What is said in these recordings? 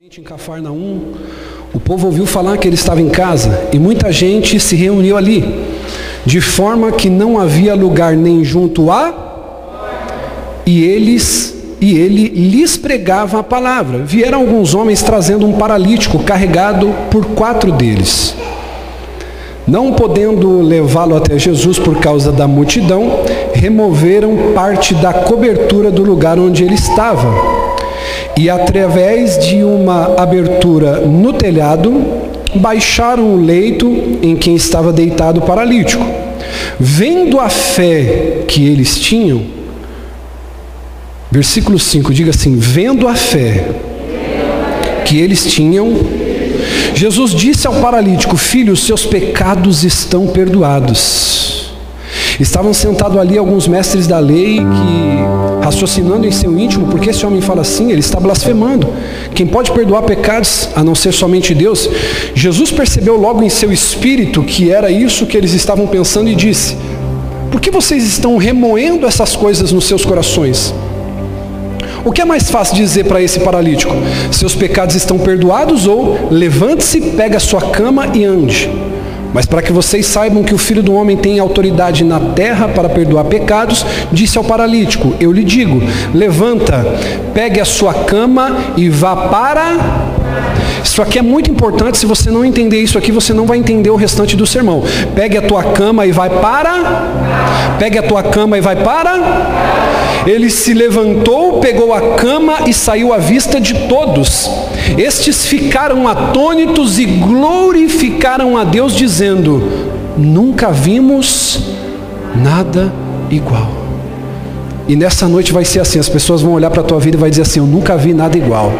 Em Cafarnaum, o povo ouviu falar que ele estava em casa e muita gente se reuniu ali, de forma que não havia lugar nem junto a e eles e ele lhes pregava a palavra. Vieram alguns homens trazendo um paralítico carregado por quatro deles. Não podendo levá-lo até Jesus por causa da multidão, removeram parte da cobertura do lugar onde ele estava. E através de uma abertura no telhado, baixaram o leito em que estava deitado o paralítico. Vendo a fé que eles tinham, versículo 5 diga assim: Vendo a fé que eles tinham, Jesus disse ao paralítico: Filho, os seus pecados estão perdoados. Estavam sentados ali alguns mestres da lei que, raciocinando em seu íntimo, porque esse homem fala assim, ele está blasfemando. Quem pode perdoar pecados a não ser somente Deus? Jesus percebeu logo em seu espírito que era isso que eles estavam pensando e disse: Por que vocês estão remoendo essas coisas nos seus corações? O que é mais fácil dizer para esse paralítico? Seus pecados estão perdoados ou levante-se, pegue a sua cama e ande. Mas para que vocês saibam que o Filho do Homem tem autoridade na terra para perdoar pecados, disse ao paralítico: Eu lhe digo, levanta, pegue a sua cama e vá para. Isso aqui é muito importante. Se você não entender isso aqui, você não vai entender o restante do sermão. Pegue a tua cama e vai para. Pegue a tua cama e vai para. Ele se levantou, pegou a cama e saiu à vista de todos. Estes ficaram atônitos e glorificaram a Deus, dizendo: Nunca vimos nada igual. E nessa noite vai ser assim: as pessoas vão olhar para a tua vida e vai dizer assim: Eu nunca vi nada igual.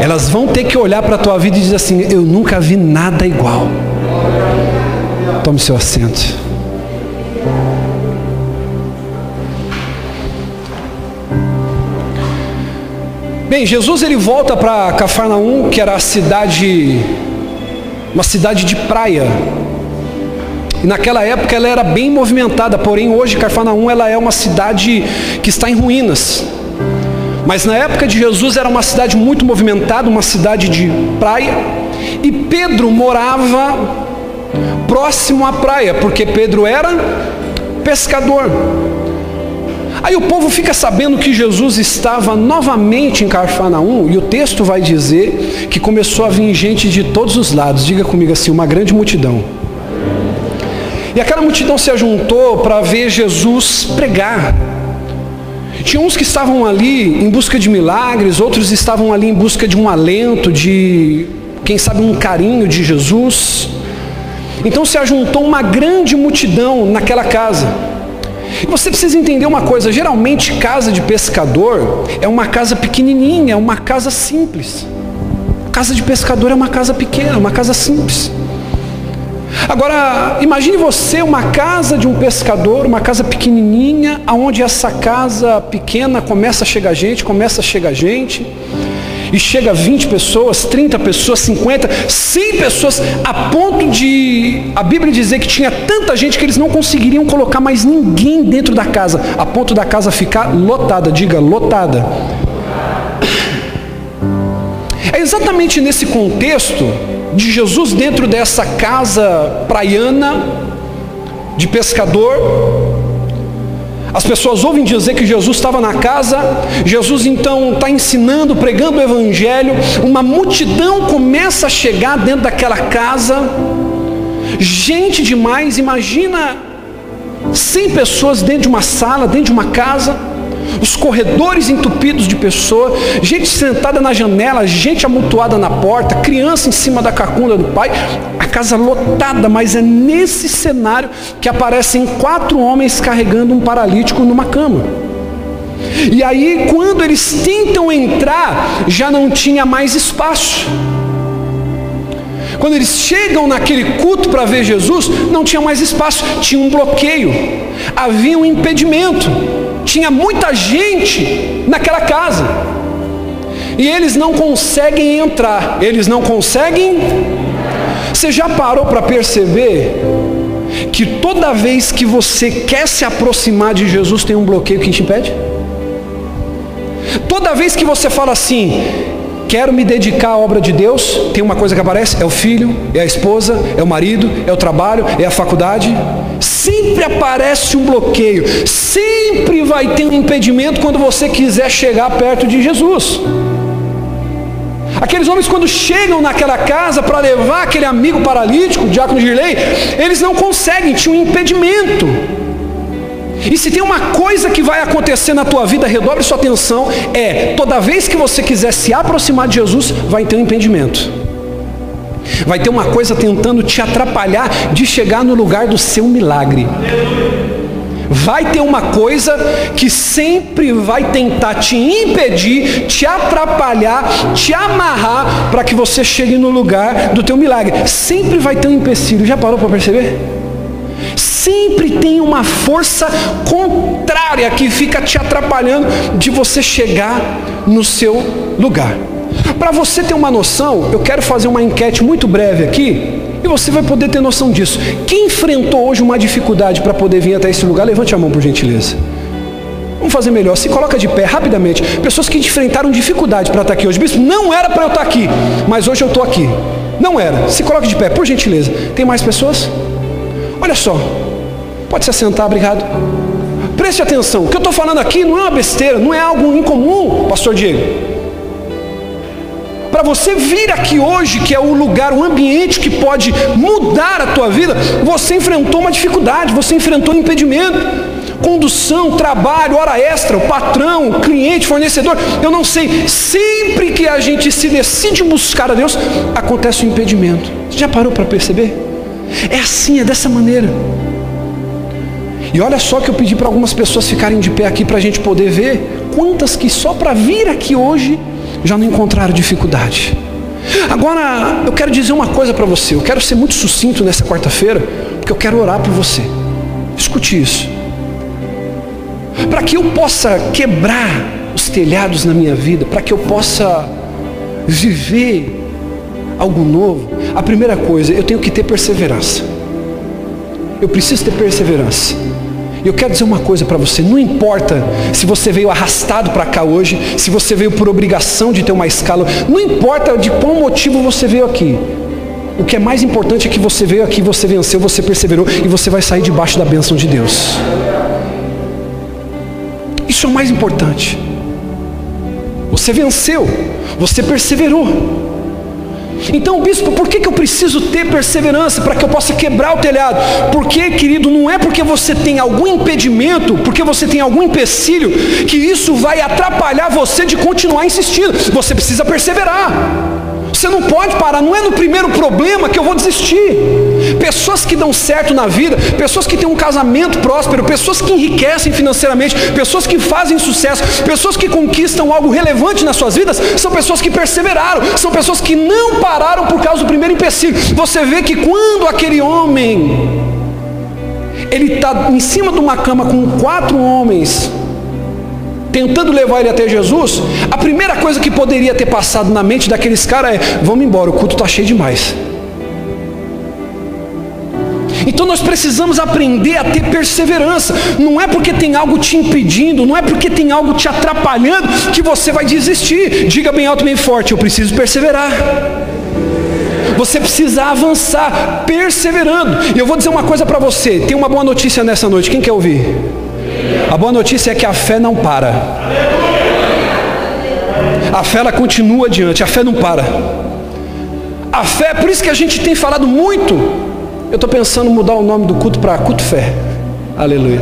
Elas vão ter que olhar para a tua vida e dizer assim: Eu nunca vi nada igual. Tome seu assento. Bem, Jesus ele volta para Cafarnaum, que era a cidade, uma cidade de praia. E naquela época ela era bem movimentada, porém hoje Cafarnaum ela é uma cidade que está em ruínas. Mas na época de Jesus era uma cidade muito movimentada, uma cidade de praia. E Pedro morava próximo à praia, porque Pedro era pescador. Aí o povo fica sabendo que Jesus estava novamente em Carfanaum, e o texto vai dizer que começou a vir gente de todos os lados, diga comigo assim, uma grande multidão. E aquela multidão se ajuntou para ver Jesus pregar. Tinha uns que estavam ali em busca de milagres, outros estavam ali em busca de um alento, de, quem sabe, um carinho de Jesus. Então se ajuntou uma grande multidão naquela casa. Você precisa entender uma coisa: geralmente, casa de pescador é uma casa pequenininha, é uma casa simples. Casa de pescador é uma casa pequena, uma casa simples. Agora, imagine você uma casa de um pescador, uma casa pequenininha, aonde essa casa pequena começa a chegar gente, começa a chegar gente e chega 20 pessoas, 30 pessoas, 50, 100 pessoas, a ponto de a Bíblia dizer que tinha tanta gente que eles não conseguiriam colocar mais ninguém dentro da casa, a ponto da casa ficar lotada, diga lotada. É exatamente nesse contexto de Jesus dentro dessa casa praiana de pescador, as pessoas ouvem dizer que Jesus estava na casa, Jesus então está ensinando, pregando o Evangelho, uma multidão começa a chegar dentro daquela casa, gente demais, imagina 100 pessoas dentro de uma sala, dentro de uma casa, os corredores entupidos de pessoas, gente sentada na janela, gente amontoada na porta, criança em cima da cacunda do pai, a casa lotada, mas é nesse cenário que aparecem quatro homens carregando um paralítico numa cama. E aí, quando eles tentam entrar, já não tinha mais espaço. Quando eles chegam naquele culto para ver Jesus, não tinha mais espaço, tinha um bloqueio, havia um impedimento tinha muita gente naquela casa. E eles não conseguem entrar, eles não conseguem. Você já parou para perceber que toda vez que você quer se aproximar de Jesus tem um bloqueio que te impede? Toda vez que você fala assim, quero me dedicar à obra de Deus, tem uma coisa que aparece: é o filho, é a esposa, é o marido, é o trabalho, é a faculdade. Sempre aparece um bloqueio, sempre vai ter um impedimento quando você quiser chegar perto de Jesus. Aqueles homens, quando chegam naquela casa para levar aquele amigo paralítico, o diácono Girley, eles não conseguem, tinha um impedimento. E se tem uma coisa que vai acontecer na tua vida, redobre sua atenção, é toda vez que você quiser se aproximar de Jesus, vai ter um impedimento. Vai ter uma coisa tentando te atrapalhar de chegar no lugar do seu milagre. Vai ter uma coisa que sempre vai tentar te impedir, te atrapalhar, te amarrar para que você chegue no lugar do teu milagre. Sempre vai ter um empecilho. Já parou para perceber? Sempre tem uma força contrária que fica te atrapalhando de você chegar no seu lugar. Para você ter uma noção, eu quero fazer uma enquete muito breve aqui, e você vai poder ter noção disso. Quem enfrentou hoje uma dificuldade para poder vir até esse lugar, levante a mão por gentileza. Vamos fazer melhor, se coloca de pé rapidamente. Pessoas que enfrentaram dificuldade para estar aqui hoje. Bispo, não era para eu estar aqui, mas hoje eu estou aqui. Não era. Se coloque de pé, por gentileza. Tem mais pessoas? Olha só. Pode se assentar, obrigado. Preste atenção. O que eu estou falando aqui não é uma besteira, não é algo incomum, pastor Diego. Para você vir aqui hoje, que é o lugar, o ambiente que pode mudar a tua vida, você enfrentou uma dificuldade, você enfrentou um impedimento. Condução, trabalho, hora extra, o patrão, o cliente, fornecedor, eu não sei. Sempre que a gente se decide buscar a Deus, acontece um impedimento. Você já parou para perceber? É assim, é dessa maneira. E olha só que eu pedi para algumas pessoas ficarem de pé aqui para a gente poder ver quantas que só para vir aqui hoje já não encontraram dificuldade. Agora, eu quero dizer uma coisa para você. Eu quero ser muito sucinto nessa quarta-feira, porque eu quero orar por você. Escute isso. Para que eu possa quebrar os telhados na minha vida, para que eu possa viver algo novo, a primeira coisa, eu tenho que ter perseverança. Eu preciso ter perseverança. E eu quero dizer uma coisa para você: não importa se você veio arrastado para cá hoje, se você veio por obrigação de ter uma escala, não importa de qual motivo você veio aqui. O que é mais importante é que você veio aqui, você venceu, você perseverou e você vai sair debaixo da bênção de Deus. Isso é o mais importante. Você venceu, você perseverou. Então, bispo, por que, que eu preciso ter perseverança para que eu possa quebrar o telhado? Porque, querido, não é porque você tem algum impedimento, porque você tem algum empecilho, que isso vai atrapalhar você de continuar insistindo. Você precisa perseverar. Você não pode parar, não é no primeiro problema que eu vou desistir. Pessoas que dão certo na vida, pessoas que têm um casamento próspero, pessoas que enriquecem financeiramente, pessoas que fazem sucesso, pessoas que conquistam algo relevante nas suas vidas, são pessoas que perseveraram, são pessoas que não pararam por causa do primeiro empecilho. Você vê que quando aquele homem ele está em cima de uma cama com quatro homens tentando levar ele até Jesus, a primeira coisa que poderia ter passado na mente daqueles caras é: vamos embora, o culto está cheio demais. Então nós precisamos aprender a ter perseverança. Não é porque tem algo te impedindo, não é porque tem algo te atrapalhando que você vai desistir. Diga bem alto, bem forte: eu preciso perseverar. Você precisa avançar, perseverando. E eu vou dizer uma coisa para você: tem uma boa notícia nessa noite. Quem quer ouvir? A boa notícia é que a fé não para. A fé ela continua adiante, a fé não para. A fé, por isso que a gente tem falado muito. Eu estou pensando em mudar o nome do culto para culto fé. Aleluia.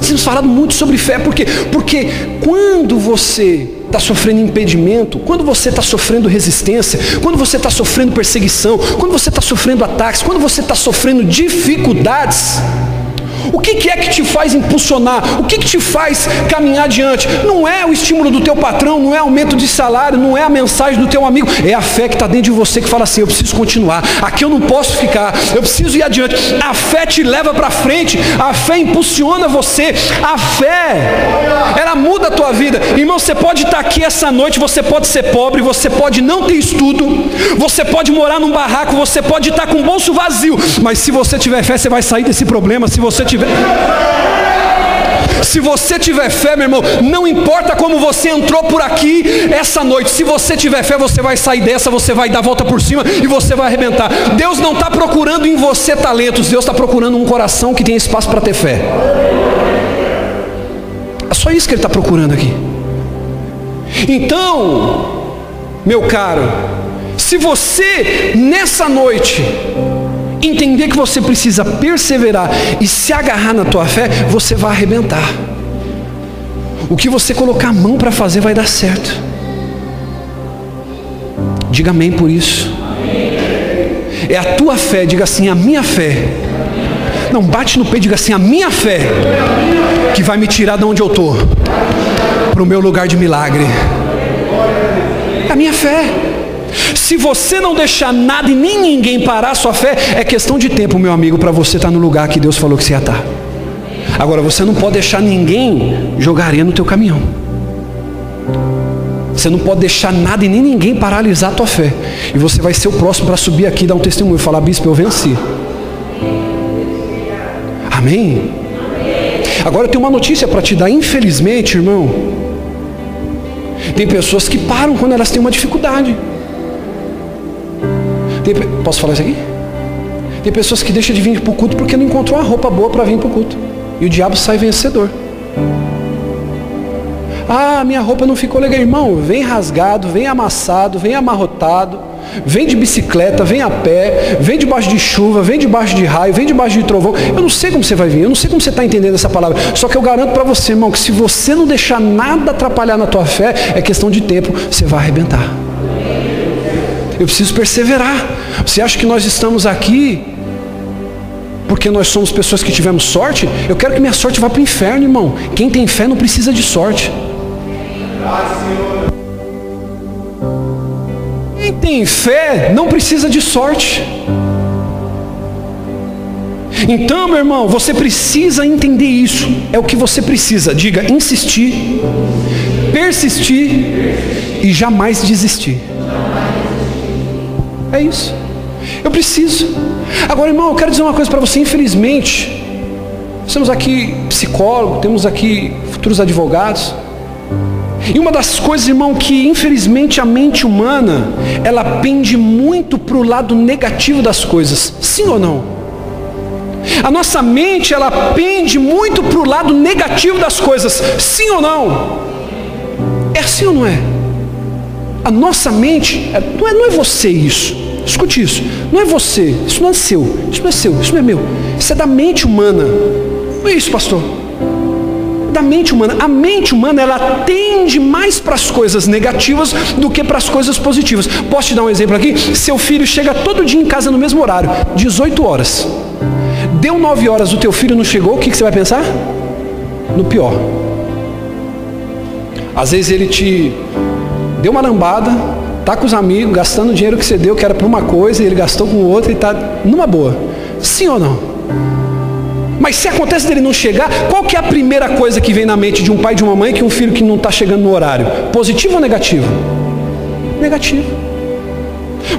Temos falado muito sobre fé, porque, porque quando você está sofrendo impedimento, quando você está sofrendo resistência, quando você está sofrendo perseguição, quando você está sofrendo ataques, quando você está sofrendo dificuldades, o que, que, é que te faz impulsionar? O que, que te faz caminhar adiante? Não é o estímulo do teu patrão, não é aumento de salário, não é a mensagem do teu amigo, é a fé que está dentro de você que fala assim: eu preciso continuar, aqui eu não posso ficar, eu preciso ir adiante. A fé te leva para frente, a fé impulsiona você, a fé, ela muda a tua vida. Irmão, você pode estar aqui essa noite, você pode ser pobre, você pode não ter estudo, você pode morar num barraco, você pode estar com o bolso vazio, mas se você tiver fé, você vai sair desse problema. Se você tiver Se você tiver fé, meu irmão, não importa como você entrou por aqui essa noite, se você tiver fé, você vai sair dessa, você vai dar a volta por cima e você vai arrebentar. Deus não está procurando em você talentos, Deus está procurando um coração que tem espaço para ter fé. É só isso que Ele está procurando aqui. Então, meu caro, se você nessa noite entender que você precisa perseverar e se agarrar na tua fé, você vai arrebentar. O que você colocar a mão para fazer vai dar certo. Diga amém por isso. É a tua fé, diga assim, a minha fé. Não bate no peito, diga assim, a minha fé que vai me tirar de onde eu estou para o meu lugar de milagre. É a minha fé. Se você não deixar nada e nem ninguém parar a sua fé, é questão de tempo, meu amigo, para você estar tá no lugar que Deus falou que você ia estar. Tá. Agora, você não pode deixar ninguém jogar areia no teu caminhão. Você não pode deixar nada e nem ninguém paralisar a tua fé. E você vai ser o próximo para subir aqui dar um testemunho e falar, bispo, eu venci. Amém? Agora eu tenho uma notícia para te dar. Infelizmente, irmão, tem pessoas que param quando elas têm uma dificuldade. Tem, posso falar isso aqui? Tem pessoas que deixam de vir para o culto porque não encontrou uma roupa boa para vir para o culto. E o diabo sai vencedor. Ah, minha roupa não ficou legal, irmão. Vem rasgado, vem amassado, vem amarrotado, vem de bicicleta, vem a pé, vem debaixo de chuva, vem debaixo de raio, vem debaixo de trovão. Eu não sei como você vai vir, eu não sei como você está entendendo essa palavra. Só que eu garanto para você, irmão, que se você não deixar nada atrapalhar na tua fé, é questão de tempo, você vai arrebentar. Eu preciso perseverar. Você acha que nós estamos aqui porque nós somos pessoas que tivemos sorte? Eu quero que minha sorte vá para o inferno, irmão. Quem tem fé não precisa de sorte. Quem tem fé não precisa de sorte. Então, meu irmão, você precisa entender isso. É o que você precisa. Diga, insistir, persistir e jamais desistir. É isso. Eu preciso. Agora, irmão, eu quero dizer uma coisa para você. Infelizmente, nós temos aqui psicólogo, temos aqui futuros advogados. E uma das coisas, irmão, que infelizmente a mente humana, ela pende muito para o lado negativo das coisas. Sim ou não? A nossa mente, ela pende muito para o lado negativo das coisas. Sim ou não? É assim ou não é? A nossa mente, é, não é, não é você isso. Escute isso. Não é você. Isso não é seu. Isso não é seu. Isso não é meu. Isso é da mente humana. Não é isso, pastor. É da mente humana. A mente humana ela tende mais para as coisas negativas do que para as coisas positivas. Posso te dar um exemplo aqui? Seu filho chega todo dia em casa no mesmo horário, 18 horas. Deu 9 horas, o teu filho não chegou, o que, que você vai pensar? No pior. Às vezes ele te deu uma lambada, Está com os amigos, gastando o dinheiro que você deu, que era para uma coisa, e ele gastou com outra e está numa boa. Sim ou não? Mas se acontece dele não chegar, qual que é a primeira coisa que vem na mente de um pai e de uma mãe que um filho que não está chegando no horário? Positivo ou negativo? Negativo.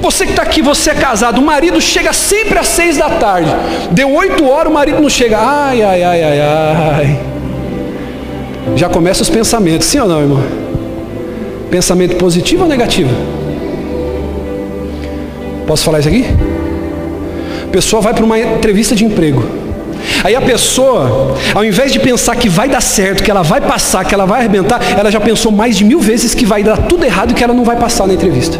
Você que está aqui, você é casado, o marido chega sempre às seis da tarde. Deu oito horas, o marido não chega. Ai, ai, ai, ai, ai. Já começa os pensamentos, sim ou não, irmão? Pensamento positivo ou negativo? Posso falar isso aqui? A pessoa vai para uma entrevista de emprego. Aí a pessoa, ao invés de pensar que vai dar certo, que ela vai passar, que ela vai arrebentar, ela já pensou mais de mil vezes que vai dar tudo errado e que ela não vai passar na entrevista.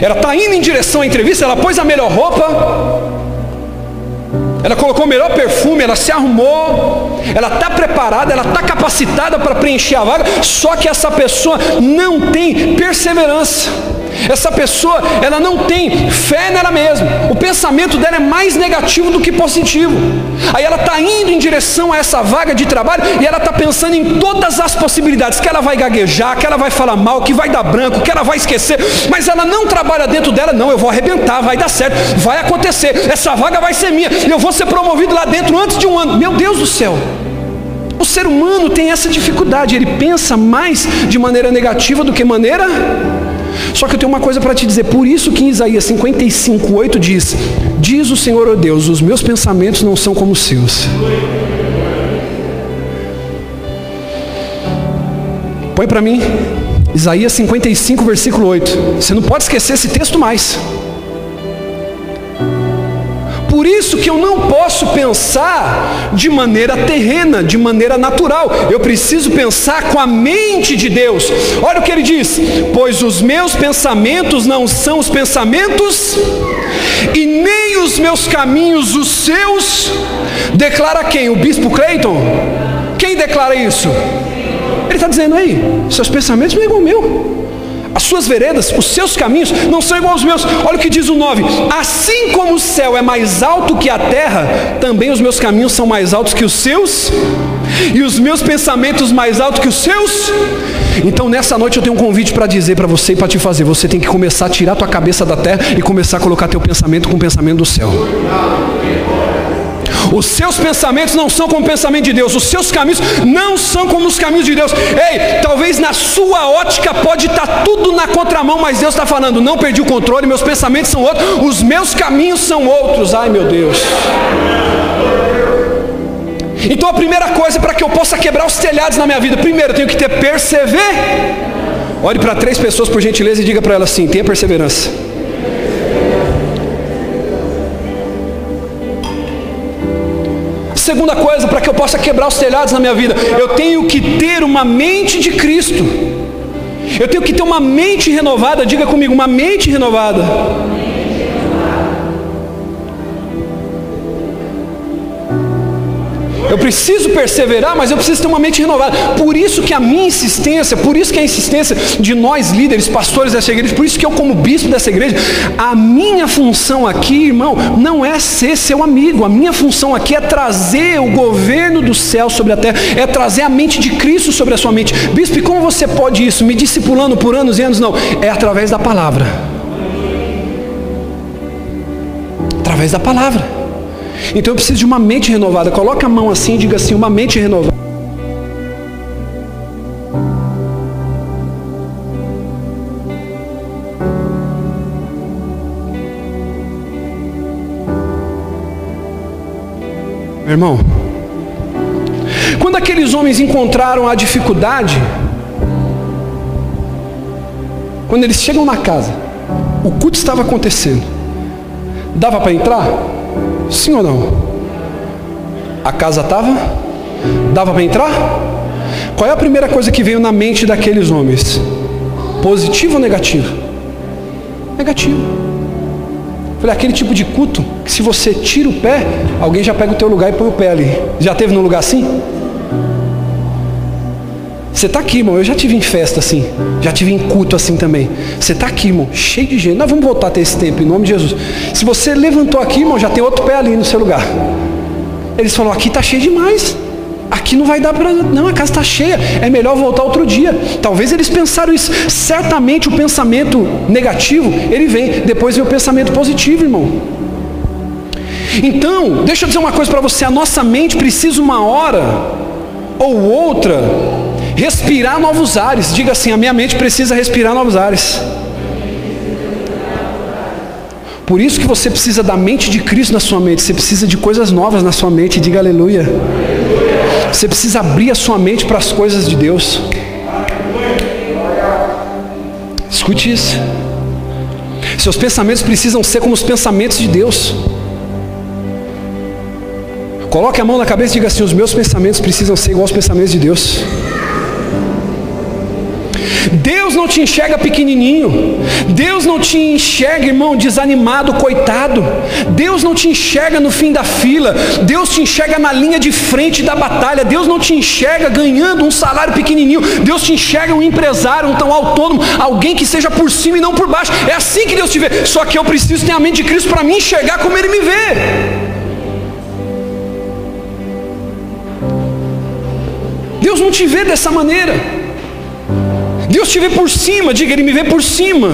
Ela está indo em direção à entrevista, ela pôs a melhor roupa, ela colocou o melhor perfume, ela se arrumou, ela está preparada, ela está capacitada para preencher a vaga, só que essa pessoa não tem perseverança. Essa pessoa, ela não tem fé nela mesma. O pensamento dela é mais negativo do que positivo. Aí ela está indo em direção a essa vaga de trabalho e ela está pensando em todas as possibilidades: que ela vai gaguejar, que ela vai falar mal, que vai dar branco, que ela vai esquecer. Mas ela não trabalha dentro dela, não. Eu vou arrebentar, vai dar certo, vai acontecer. Essa vaga vai ser minha. Eu vou ser promovido lá dentro antes de um ano. Meu Deus do céu. O ser humano tem essa dificuldade, ele pensa mais de maneira negativa do que maneira só que eu tenho uma coisa para te dizer, por isso que em Isaías 55, 8 diz, diz o Senhor, oh Deus, os meus pensamentos não são como os seus. Põe para mim, Isaías 55, versículo 8. Você não pode esquecer esse texto mais. Por isso que eu não posso pensar de maneira terrena, de maneira natural. Eu preciso pensar com a mente de Deus. Olha o que ele diz: Pois os meus pensamentos não são os pensamentos, e nem os meus caminhos os seus. Declara quem? O bispo Clayton? Quem declara isso? Ele está dizendo aí, seus pensamentos não é igual ao meu. As suas veredas, os seus caminhos não são iguais aos meus. Olha o que diz o 9: Assim como o céu é mais alto que a terra, também os meus caminhos são mais altos que os seus, e os meus pensamentos mais altos que os seus. Então nessa noite eu tenho um convite para dizer para você e para te fazer. Você tem que começar a tirar tua cabeça da terra e começar a colocar teu pensamento com o pensamento do céu. Os seus pensamentos não são como o pensamento de Deus, os seus caminhos não são como os caminhos de Deus. Ei, talvez na sua ótica pode estar tá tudo na contramão, mas Deus está falando: não perdi o controle, meus pensamentos são outros, os meus caminhos são outros. Ai meu Deus. Então a primeira coisa para que eu possa quebrar os telhados na minha vida, primeiro eu tenho que ter perseverança. Olhe para três pessoas por gentileza e diga para elas assim: tenha perseverança. Segunda coisa, para que eu possa quebrar os telhados na minha vida, eu tenho que ter uma mente de Cristo. Eu tenho que ter uma mente renovada, diga comigo, uma mente renovada. Eu preciso perseverar, mas eu preciso ter uma mente renovada. Por isso que a minha insistência, por isso que a insistência de nós líderes, pastores dessa igreja, por isso que eu como bispo dessa igreja, a minha função aqui, irmão, não é ser seu amigo. A minha função aqui é trazer o governo do céu sobre a terra, é trazer a mente de Cristo sobre a sua mente. Bispo, e como você pode isso? Me discipulando por anos e anos? Não, é através da palavra. Através da palavra. Então eu preciso de uma mente renovada. Coloca a mão assim e diga assim: uma mente renovada. Meu irmão, quando aqueles homens encontraram a dificuldade, quando eles chegam na casa, o culto estava acontecendo, dava para entrar? Sim ou não? A casa estava? Dava para entrar? Qual é a primeira coisa que veio na mente daqueles homens? Positivo ou negativo? Negativo. Falei, aquele tipo de culto que se você tira o pé, alguém já pega o teu lugar e põe o pé ali. Já teve num lugar assim? Você está aqui, irmão. Eu já tive em festa assim. Já tive em culto assim também. Você está aqui, irmão. Cheio de gente. Nós vamos voltar a ter esse tempo, em nome de Jesus. Se você levantou aqui, irmão, já tem outro pé ali no seu lugar. Eles falaram: aqui está cheio demais. Aqui não vai dar para. Não, a casa está cheia. É melhor voltar outro dia. Talvez eles pensaram isso. Certamente o pensamento negativo, ele vem. Depois vem o pensamento positivo, irmão. Então, deixa eu dizer uma coisa para você. A nossa mente precisa uma hora ou outra Respirar novos ares. Diga assim: a minha mente precisa respirar novos ares. Por isso que você precisa da mente de Cristo na sua mente. Você precisa de coisas novas na sua mente. Diga aleluia. Você precisa abrir a sua mente para as coisas de Deus. Escute isso. Seus pensamentos precisam ser como os pensamentos de Deus. Coloque a mão na cabeça e diga assim: os meus pensamentos precisam ser igual aos pensamentos de Deus. Deus não te enxerga pequenininho. Deus não te enxerga, irmão, desanimado, coitado. Deus não te enxerga no fim da fila. Deus te enxerga na linha de frente da batalha. Deus não te enxerga ganhando um salário pequenininho. Deus te enxerga um empresário, um tão autônomo, alguém que seja por cima e não por baixo. É assim que Deus te vê. Só que eu preciso ter a mente de Cristo para me enxergar como Ele me vê. Deus não te vê dessa maneira. Deus te vê por cima, diga, Ele me vê por cima.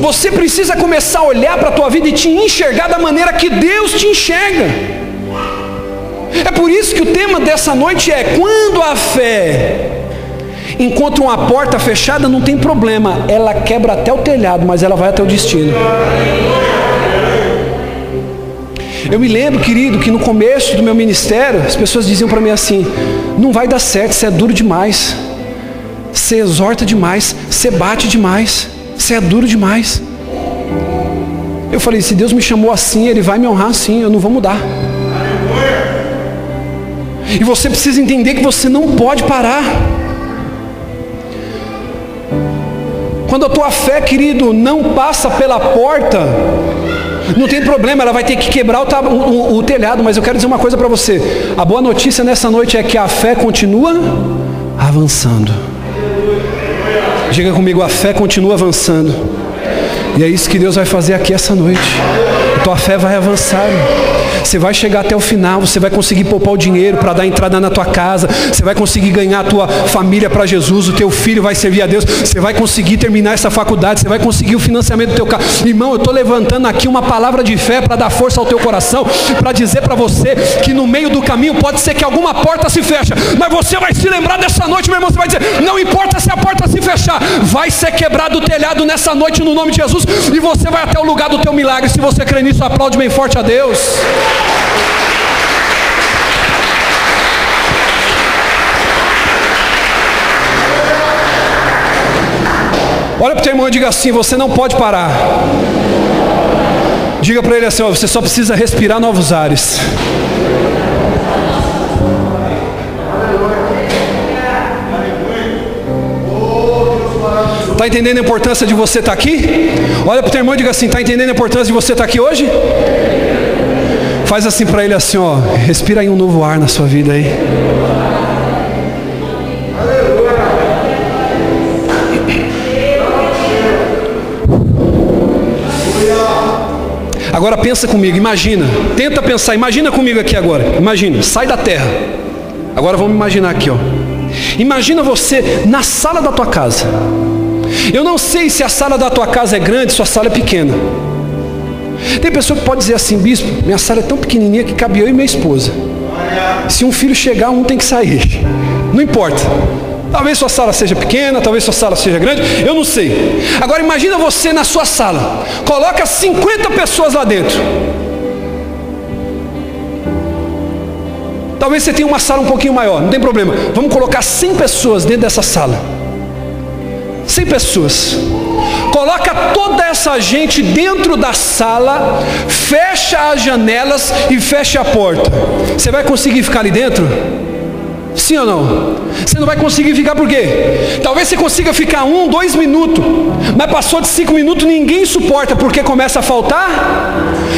Você precisa começar a olhar para a tua vida e te enxergar da maneira que Deus te enxerga. É por isso que o tema dessa noite é: quando a fé encontra uma porta fechada, não tem problema, ela quebra até o telhado, mas ela vai até o destino. Eu me lembro, querido, que no começo do meu ministério, as pessoas diziam para mim assim: não vai dar certo, você é duro demais. Você exorta demais, você bate demais, você é duro demais. Eu falei, se Deus me chamou assim, Ele vai me honrar assim, eu não vou mudar. E você precisa entender que você não pode parar. Quando a tua fé, querido, não passa pela porta, não tem problema, ela vai ter que quebrar o, o, o telhado, mas eu quero dizer uma coisa para você. A boa notícia nessa noite é que a fé continua avançando. Diga comigo, a fé continua avançando. E é isso que Deus vai fazer aqui essa noite. A tua fé vai avançar. Você vai chegar até o final, você vai conseguir poupar o dinheiro para dar entrada na tua casa, você vai conseguir ganhar a tua família para Jesus, o teu filho vai servir a Deus, você vai conseguir terminar essa faculdade, você vai conseguir o financiamento do teu carro. Irmão, eu estou levantando aqui uma palavra de fé para dar força ao teu coração, para dizer para você que no meio do caminho pode ser que alguma porta se feche, mas você vai se lembrar dessa noite, meu irmão, você vai dizer, não importa se a porta se fechar, vai ser quebrado o telhado nessa noite no nome de Jesus, e você vai até o lugar do teu milagre. Se você crê nisso, aplaude bem forte a Deus. Olha para o teu irmão e diga assim: você não pode parar. Diga para ele assim: ó, você só precisa respirar novos ares. Está entendendo a importância de você estar tá aqui? Olha para o teu irmão e diga assim: está entendendo a importância de você estar tá aqui hoje? Faz assim para ele assim, ó, respira aí um novo ar na sua vida aí. Agora pensa comigo, imagina, tenta pensar, imagina comigo aqui agora. Imagina, sai da terra. Agora vamos imaginar aqui, ó. Imagina você na sala da tua casa. Eu não sei se a sala da tua casa é grande, se a sala é pequena. Tem pessoa que pode dizer assim, bispo, minha sala é tão pequenininha que cabe eu e minha esposa. Se um filho chegar, um tem que sair. Não importa. Talvez sua sala seja pequena, talvez sua sala seja grande, eu não sei. Agora imagina você na sua sala. Coloca 50 pessoas lá dentro. Talvez você tenha uma sala um pouquinho maior, não tem problema. Vamos colocar 100 pessoas dentro dessa sala. 100 pessoas. Coloca toda essa gente dentro da sala, fecha as janelas e fecha a porta. Você vai conseguir ficar ali dentro? Sim ou não? Você não vai conseguir ficar por quê? Talvez você consiga ficar um, dois minutos, mas passou de cinco minutos, ninguém suporta, porque começa a faltar.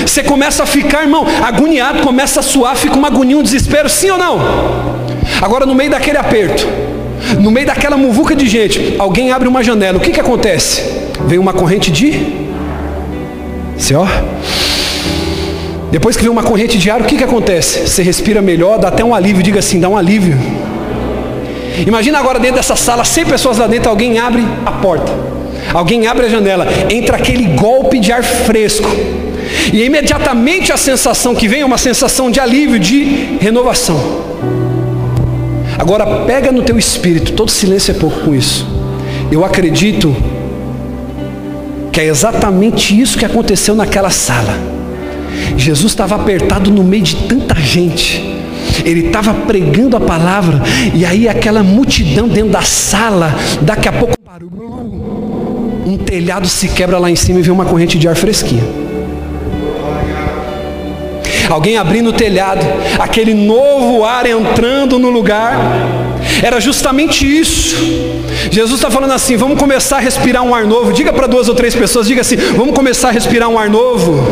Você começa a ficar, irmão, agoniado, começa a suar, fica uma agonia, um desespero, sim ou não? Agora, no meio daquele aperto, no meio daquela muvuca de gente, alguém abre uma janela, o que, que acontece? Vem uma corrente de. Ó. Depois que vem uma corrente de ar, o que, que acontece? Você respira melhor, dá até um alívio, diga assim, dá um alívio. Imagina agora dentro dessa sala, 100 pessoas lá dentro, alguém abre a porta, alguém abre a janela, entra aquele golpe de ar fresco. E imediatamente a sensação que vem é uma sensação de alívio, de renovação. Agora pega no teu espírito, todo silêncio é pouco com isso. Eu acredito que é exatamente isso que aconteceu naquela sala. Jesus estava apertado no meio de tanta gente. Ele estava pregando a palavra, e aí aquela multidão dentro da sala, daqui a pouco um telhado se quebra lá em cima e vem uma corrente de ar fresquinha. Alguém abrindo o telhado, aquele novo ar entrando no lugar. Era justamente isso. Jesus está falando assim: vamos começar a respirar um ar novo. Diga para duas ou três pessoas, diga assim: vamos começar a respirar um ar novo.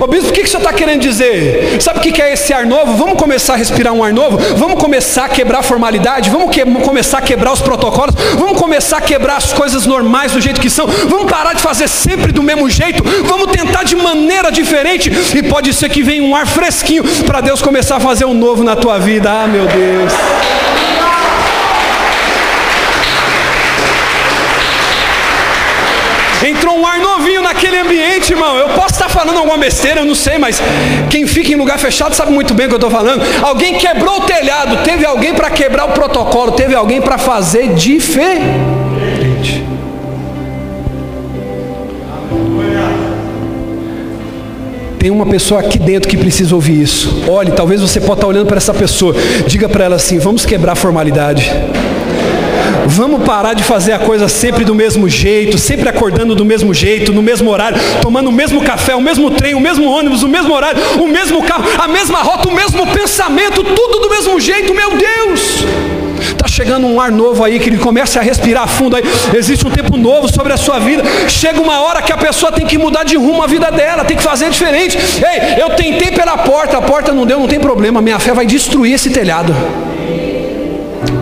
Ô bispo, o que, que você está querendo dizer? Sabe o que, que é esse ar novo? Vamos começar a respirar um ar novo? Vamos começar a quebrar a formalidade? Vamos que, começar a quebrar os protocolos? Vamos começar a quebrar as coisas normais do jeito que são? Vamos parar de fazer sempre do mesmo jeito? Vamos tentar de maneira diferente? E pode ser que venha um ar fresquinho para Deus começar a fazer um novo na tua vida. Ah, meu Deus. Entrou um ar novinho naquele ambiente, irmão. Eu posso falando alguma besteira, eu não sei, mas quem fica em lugar fechado sabe muito bem o que eu estou falando. Alguém quebrou o telhado, teve alguém para quebrar o protocolo, teve alguém para fazer diferente. Tem uma pessoa aqui dentro que precisa ouvir isso. Olhe, talvez você possa estar olhando para essa pessoa. Diga para ela assim: vamos quebrar a formalidade. Vamos parar de fazer a coisa sempre do mesmo jeito, sempre acordando do mesmo jeito, no mesmo horário, tomando o mesmo café, o mesmo trem, o mesmo ônibus, o mesmo horário, o mesmo carro, a mesma rota, o mesmo pensamento, tudo do mesmo jeito, meu Deus! Está chegando um ar novo aí, que ele comece a respirar fundo aí. Existe um tempo novo sobre a sua vida. Chega uma hora que a pessoa tem que mudar de rumo a vida dela, tem que fazer diferente. Ei, eu tentei pela porta, a porta não deu, não tem problema. Minha fé vai destruir esse telhado.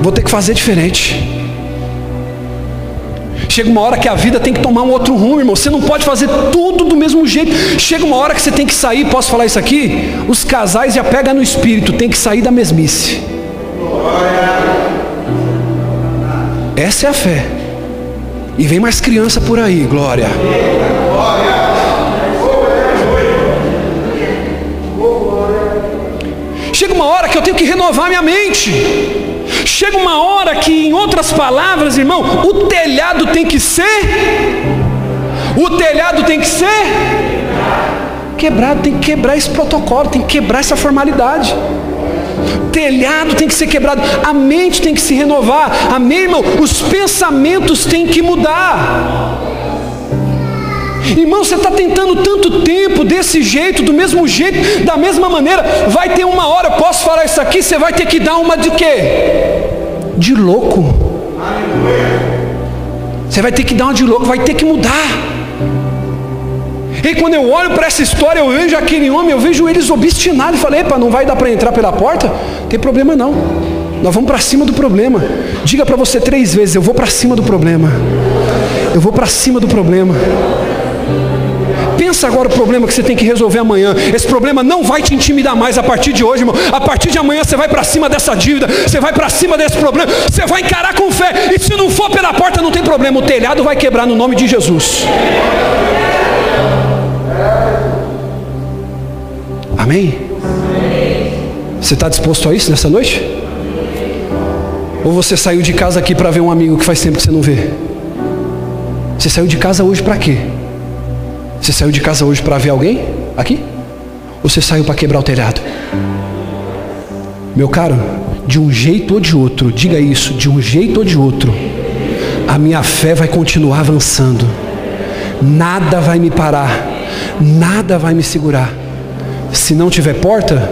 Vou ter que fazer diferente. Chega uma hora que a vida tem que tomar um outro rumo, irmão. Você não pode fazer tudo do mesmo jeito. Chega uma hora que você tem que sair. Posso falar isso aqui? Os casais já pegam no espírito, tem que sair da mesmice. Essa é a fé. E vem mais criança por aí, glória. Chega uma hora que eu tenho que renovar minha mente. Chega uma hora que, em outras palavras, irmão, o telhado tem que ser. O telhado tem que ser quebrado, tem que quebrar esse protocolo, tem que quebrar essa formalidade. Telhado tem que ser quebrado, a mente tem que se renovar, amém, irmão? Os pensamentos têm que mudar. Irmão, você está tentando tanto tempo desse jeito, do mesmo jeito, da mesma maneira. Vai ter uma hora, posso falar isso aqui, você vai ter que dar uma de quê? De louco. Você vai ter que dar uma de louco, vai ter que mudar. E quando eu olho para essa história, eu vejo aquele homem, eu vejo eles obstinados. E falei, epa, não vai dar para entrar pela porta? Não tem problema não. Nós vamos para cima do problema. Diga para você três vezes: eu vou para cima do problema. Eu vou para cima do problema. Pensa agora o problema que você tem que resolver amanhã. Esse problema não vai te intimidar mais a partir de hoje, irmão. A partir de amanhã você vai para cima dessa dívida, você vai para cima desse problema, você vai encarar com fé. E se não for pela porta, não tem problema. O telhado vai quebrar no nome de Jesus. Amém? Você está disposto a isso nessa noite? Ou você saiu de casa aqui para ver um amigo que faz tempo que você não vê? Você saiu de casa hoje para quê? Você saiu de casa hoje para ver alguém aqui? Ou você saiu para quebrar o telhado? Meu caro, de um jeito ou de outro, diga isso, de um jeito ou de outro, a minha fé vai continuar avançando. Nada vai me parar, nada vai me segurar. Se não tiver porta,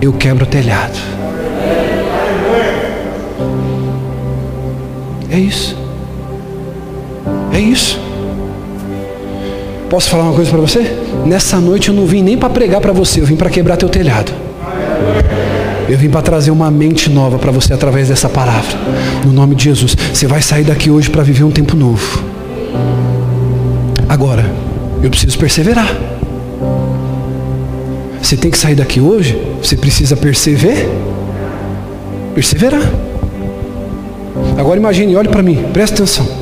eu quebro o telhado. É isso. É isso. Posso falar uma coisa para você? Nessa noite eu não vim nem para pregar para você, eu vim para quebrar teu telhado. Eu vim para trazer uma mente nova para você através dessa palavra. No nome de Jesus. Você vai sair daqui hoje para viver um tempo novo. Agora, eu preciso perseverar. Você tem que sair daqui hoje, você precisa perseverar. Perseverar. Agora imagine, olhe para mim, presta atenção.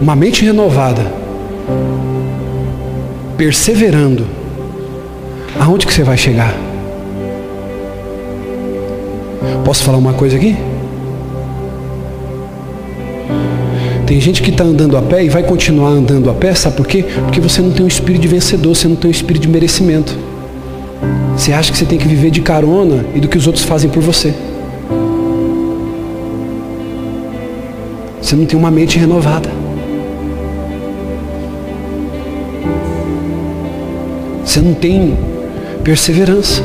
Uma mente renovada, perseverando, aonde que você vai chegar? Posso falar uma coisa aqui? Tem gente que está andando a pé e vai continuar andando a pé, sabe por quê? Porque você não tem um espírito de vencedor, você não tem um espírito de merecimento. Você acha que você tem que viver de carona e do que os outros fazem por você. Você não tem uma mente renovada. Você não tem perseverança.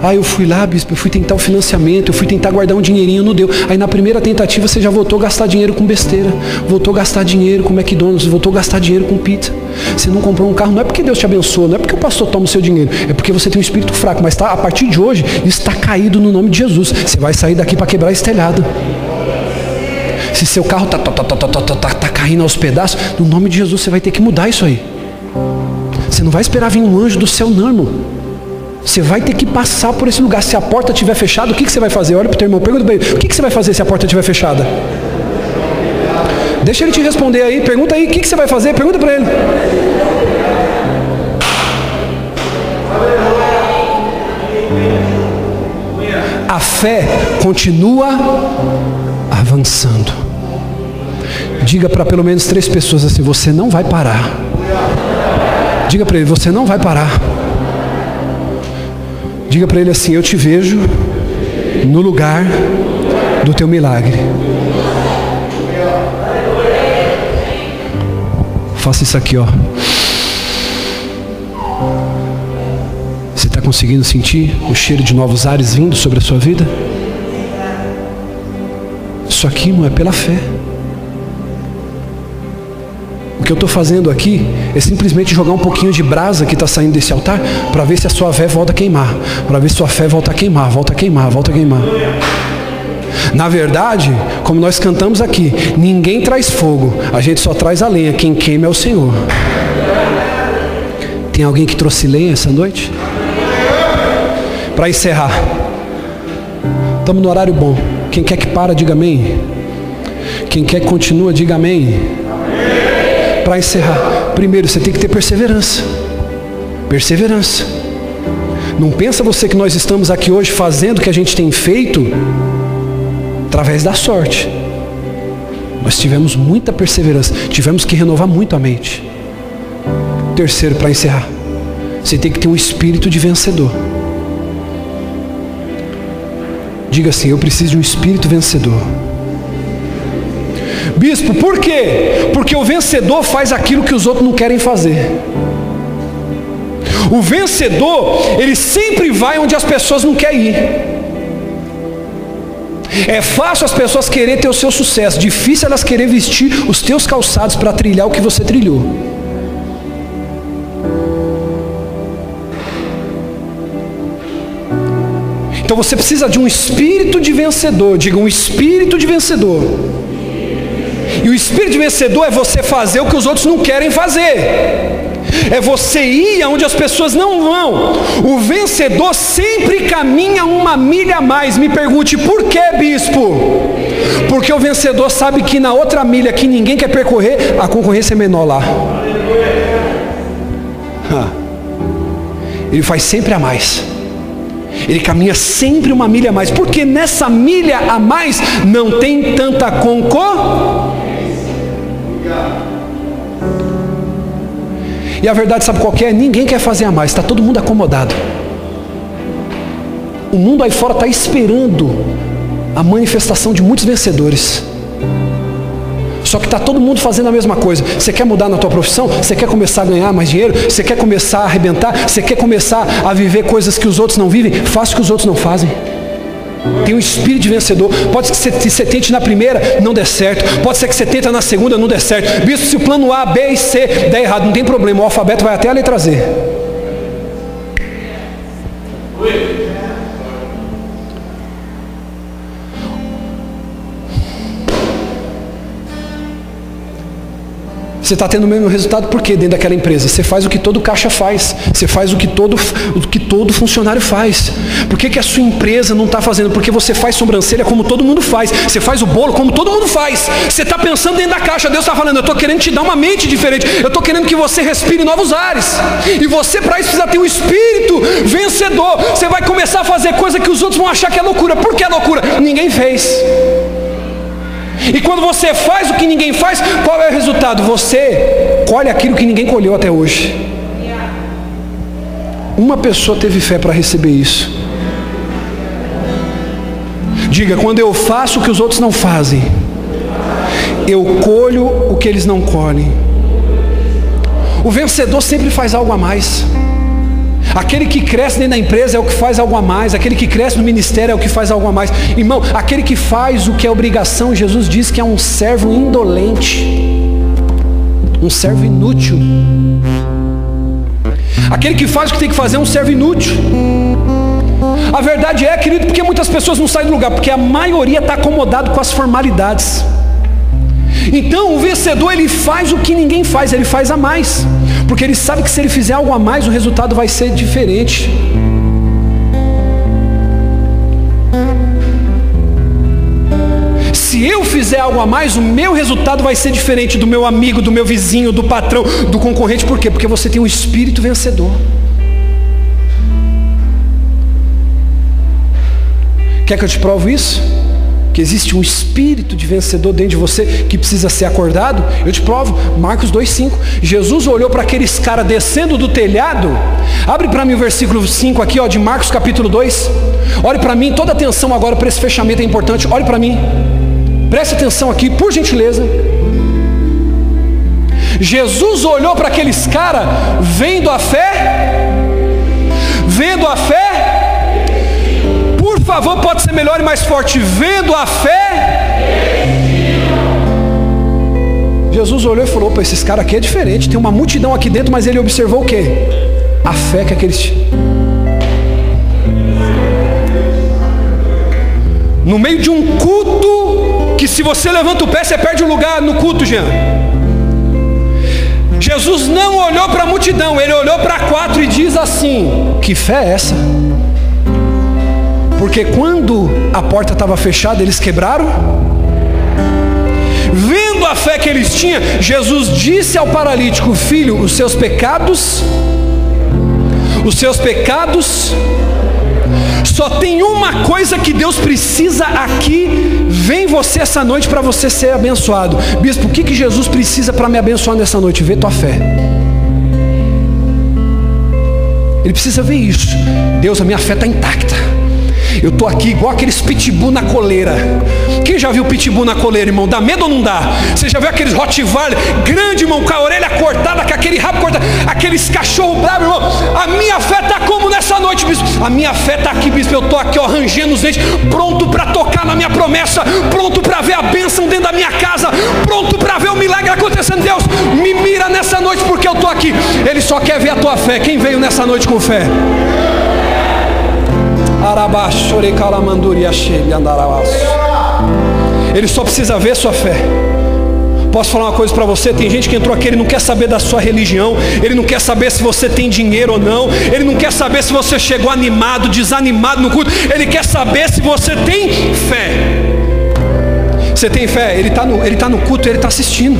Ah, eu fui lá, bispo, eu fui tentar o financiamento, eu fui tentar guardar um dinheirinho, não deu. Aí na primeira tentativa você já voltou a gastar dinheiro com besteira, voltou a gastar dinheiro com McDonald's, voltou a gastar dinheiro com pizza. Você não comprou um carro, não é porque Deus te abençoa, não é porque o pastor toma o seu dinheiro, é porque você tem um espírito fraco. Mas tá, a partir de hoje, está caído no nome de Jesus. Você vai sair daqui para quebrar esse telhado. Se seu carro está tá, tá, tá, tá, tá, tá, tá caindo aos pedaços, no nome de Jesus você vai ter que mudar isso aí. Você não vai esperar vir um anjo do céu, não, irmão. Você vai ter que passar por esse lugar. Se a porta estiver fechada, o que, que você vai fazer? Olha para o teu irmão, pergunta para ele: o que, que você vai fazer se a porta estiver fechada? Deixa ele te responder aí, pergunta aí, o que, que você vai fazer? Pergunta para ele. A fé continua avançando. Diga para pelo menos três pessoas assim: você não vai parar. Diga para ele: você não vai parar. Diga para ele assim: eu te vejo no lugar do teu milagre. Faça isso aqui, ó. Você está conseguindo sentir o cheiro de novos ares vindo sobre a sua vida? Isso aqui não é pela fé. O que eu estou fazendo aqui é simplesmente jogar um pouquinho de brasa que está saindo desse altar para ver se a sua fé volta a queimar. Para ver se sua fé volta a queimar, volta a queimar, volta a queimar. Na verdade, como nós cantamos aqui, ninguém traz fogo, a gente só traz a lenha. Quem queima é o Senhor. Tem alguém que trouxe lenha essa noite? Para encerrar, estamos no horário bom. Quem quer que para, diga amém. Quem quer que continua, diga amém para encerrar, primeiro você tem que ter perseverança. Perseverança. Não pensa você que nós estamos aqui hoje fazendo o que a gente tem feito através da sorte. Nós tivemos muita perseverança, tivemos que renovar muito a mente. Terceiro, para encerrar, você tem que ter um espírito de vencedor. Diga assim: Eu preciso de um espírito vencedor. Bispo, por quê? Porque o vencedor faz aquilo que os outros não querem fazer. O vencedor, ele sempre vai onde as pessoas não querem ir. É fácil as pessoas querer ter o seu sucesso, difícil elas querer vestir os teus calçados para trilhar o que você trilhou. Então você precisa de um espírito de vencedor, diga um espírito de vencedor. E o espírito vencedor é você fazer o que os outros não querem fazer. É você ir aonde as pessoas não vão. O vencedor sempre caminha uma milha a mais. Me pergunte por que, bispo? Porque o vencedor sabe que na outra milha que ninguém quer percorrer, a concorrência é menor lá. Ele faz sempre a mais. Ele caminha sempre uma milha a mais, porque nessa milha a mais não tem tanta concorrência. E a verdade, sabe qual é? Ninguém quer fazer a mais, está todo mundo acomodado. O mundo aí fora está esperando a manifestação de muitos vencedores. Só que está todo mundo fazendo a mesma coisa. Você quer mudar na tua profissão? Você quer começar a ganhar mais dinheiro? Você quer começar a arrebentar? Você quer começar a viver coisas que os outros não vivem? Faça o que os outros não fazem. Tem um espírito de vencedor. Pode ser que você, tente na primeira, não der certo. Pode ser que você tente na segunda, não der certo. Bispo, se o plano A, B e C der errado, não tem problema. O alfabeto vai até a letra Z. Você está tendo o mesmo resultado por quê dentro daquela empresa? Você faz o que todo caixa faz. Você faz o que todo, o que todo funcionário faz. Por que, que a sua empresa não está fazendo? Porque você faz sobrancelha como todo mundo faz. Você faz o bolo como todo mundo faz. Você está pensando dentro da caixa. Deus está falando, eu estou querendo te dar uma mente diferente. Eu estou querendo que você respire novos ares. E você para isso precisa ter um espírito vencedor. Você vai começar a fazer coisa que os outros vão achar que é loucura. Por que é loucura? Ninguém fez. E quando você faz o que ninguém faz, qual é o resultado? Você colhe aquilo que ninguém colheu até hoje. Uma pessoa teve fé para receber isso. Diga, quando eu faço o que os outros não fazem, eu colho o que eles não colhem. O vencedor sempre faz algo a mais. Aquele que cresce dentro da empresa é o que faz algo a mais. Aquele que cresce no ministério é o que faz algo a mais. Irmão, aquele que faz o que é obrigação, Jesus diz que é um servo indolente, um servo inútil. Aquele que faz o que tem que fazer é um servo inútil. A verdade é, querido, porque muitas pessoas não saem do lugar, porque a maioria está acomodado com as formalidades. Então o vencedor ele faz o que ninguém faz, ele faz a mais. Porque ele sabe que se ele fizer algo a mais, o resultado vai ser diferente. Se eu fizer algo a mais, o meu resultado vai ser diferente do meu amigo, do meu vizinho, do patrão, do concorrente. Por quê? Porque você tem um espírito vencedor. Quer que eu te prove isso? Que existe um espírito de vencedor dentro de você que precisa ser acordado, eu te provo, Marcos 2,5. Jesus olhou para aqueles caras descendo do telhado. Abre para mim o versículo 5 aqui, ó, de Marcos capítulo 2. Olhe para mim, toda atenção agora para esse fechamento é importante. Olhe para mim. Preste atenção aqui, por gentileza. Jesus olhou para aqueles caras, vendo a fé, favor pode ser melhor e mais forte, vendo a fé. Jesus olhou e falou: para esses caras aqui é diferente. Tem uma multidão aqui dentro, mas ele observou o que? A fé que aqueles. No meio de um culto, que se você levanta o pé, você perde o lugar no culto, Jean. Jesus não olhou para a multidão, ele olhou para quatro e diz assim: Que fé é essa? Porque quando a porta estava fechada, eles quebraram. Vendo a fé que eles tinham, Jesus disse ao paralítico: Filho, os seus pecados, os seus pecados, só tem uma coisa que Deus precisa aqui. Vem você essa noite para você ser abençoado. Bispo, o que, que Jesus precisa para me abençoar nessa noite? Ver tua fé. Ele precisa ver isso. Deus, a minha fé está intacta. Eu estou aqui igual aqueles pitbull na coleira. Quem já viu pitbull na coleira, irmão? Dá medo ou não dá? Você já viu aqueles Rottweiler grande, irmão, com a orelha cortada, com aquele rabo cortado, aqueles cachorro bravo, irmão? A minha fé está como nessa noite, bispo? A minha fé está aqui, bispo. Eu estou aqui, ó, rangendo os dentes, pronto para tocar na minha promessa, pronto para ver a bênção dentro da minha casa, pronto para ver o milagre acontecendo. Deus, me mira nessa noite porque eu estou aqui. Ele só quer ver a tua fé. Quem veio nessa noite com fé? Ele só precisa ver sua fé. Posso falar uma coisa para você? Tem gente que entrou aqui, ele não quer saber da sua religião, ele não quer saber se você tem dinheiro ou não, ele não quer saber se você chegou animado, desanimado no culto, ele quer saber se você tem fé. Você tem fé? Ele está no, tá no culto, ele está assistindo.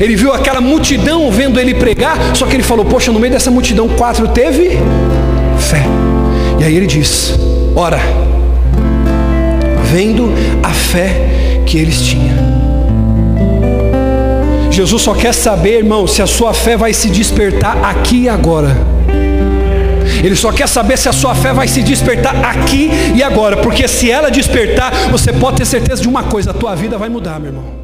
Ele viu aquela multidão vendo ele pregar, só que ele falou: Poxa, no meio dessa multidão, quatro teve fé. E aí ele diz: Ora, vendo a fé que eles tinham. Jesus só quer saber, irmão, se a sua fé vai se despertar aqui e agora. Ele só quer saber se a sua fé vai se despertar aqui e agora, porque se ela despertar, você pode ter certeza de uma coisa: a tua vida vai mudar, meu irmão.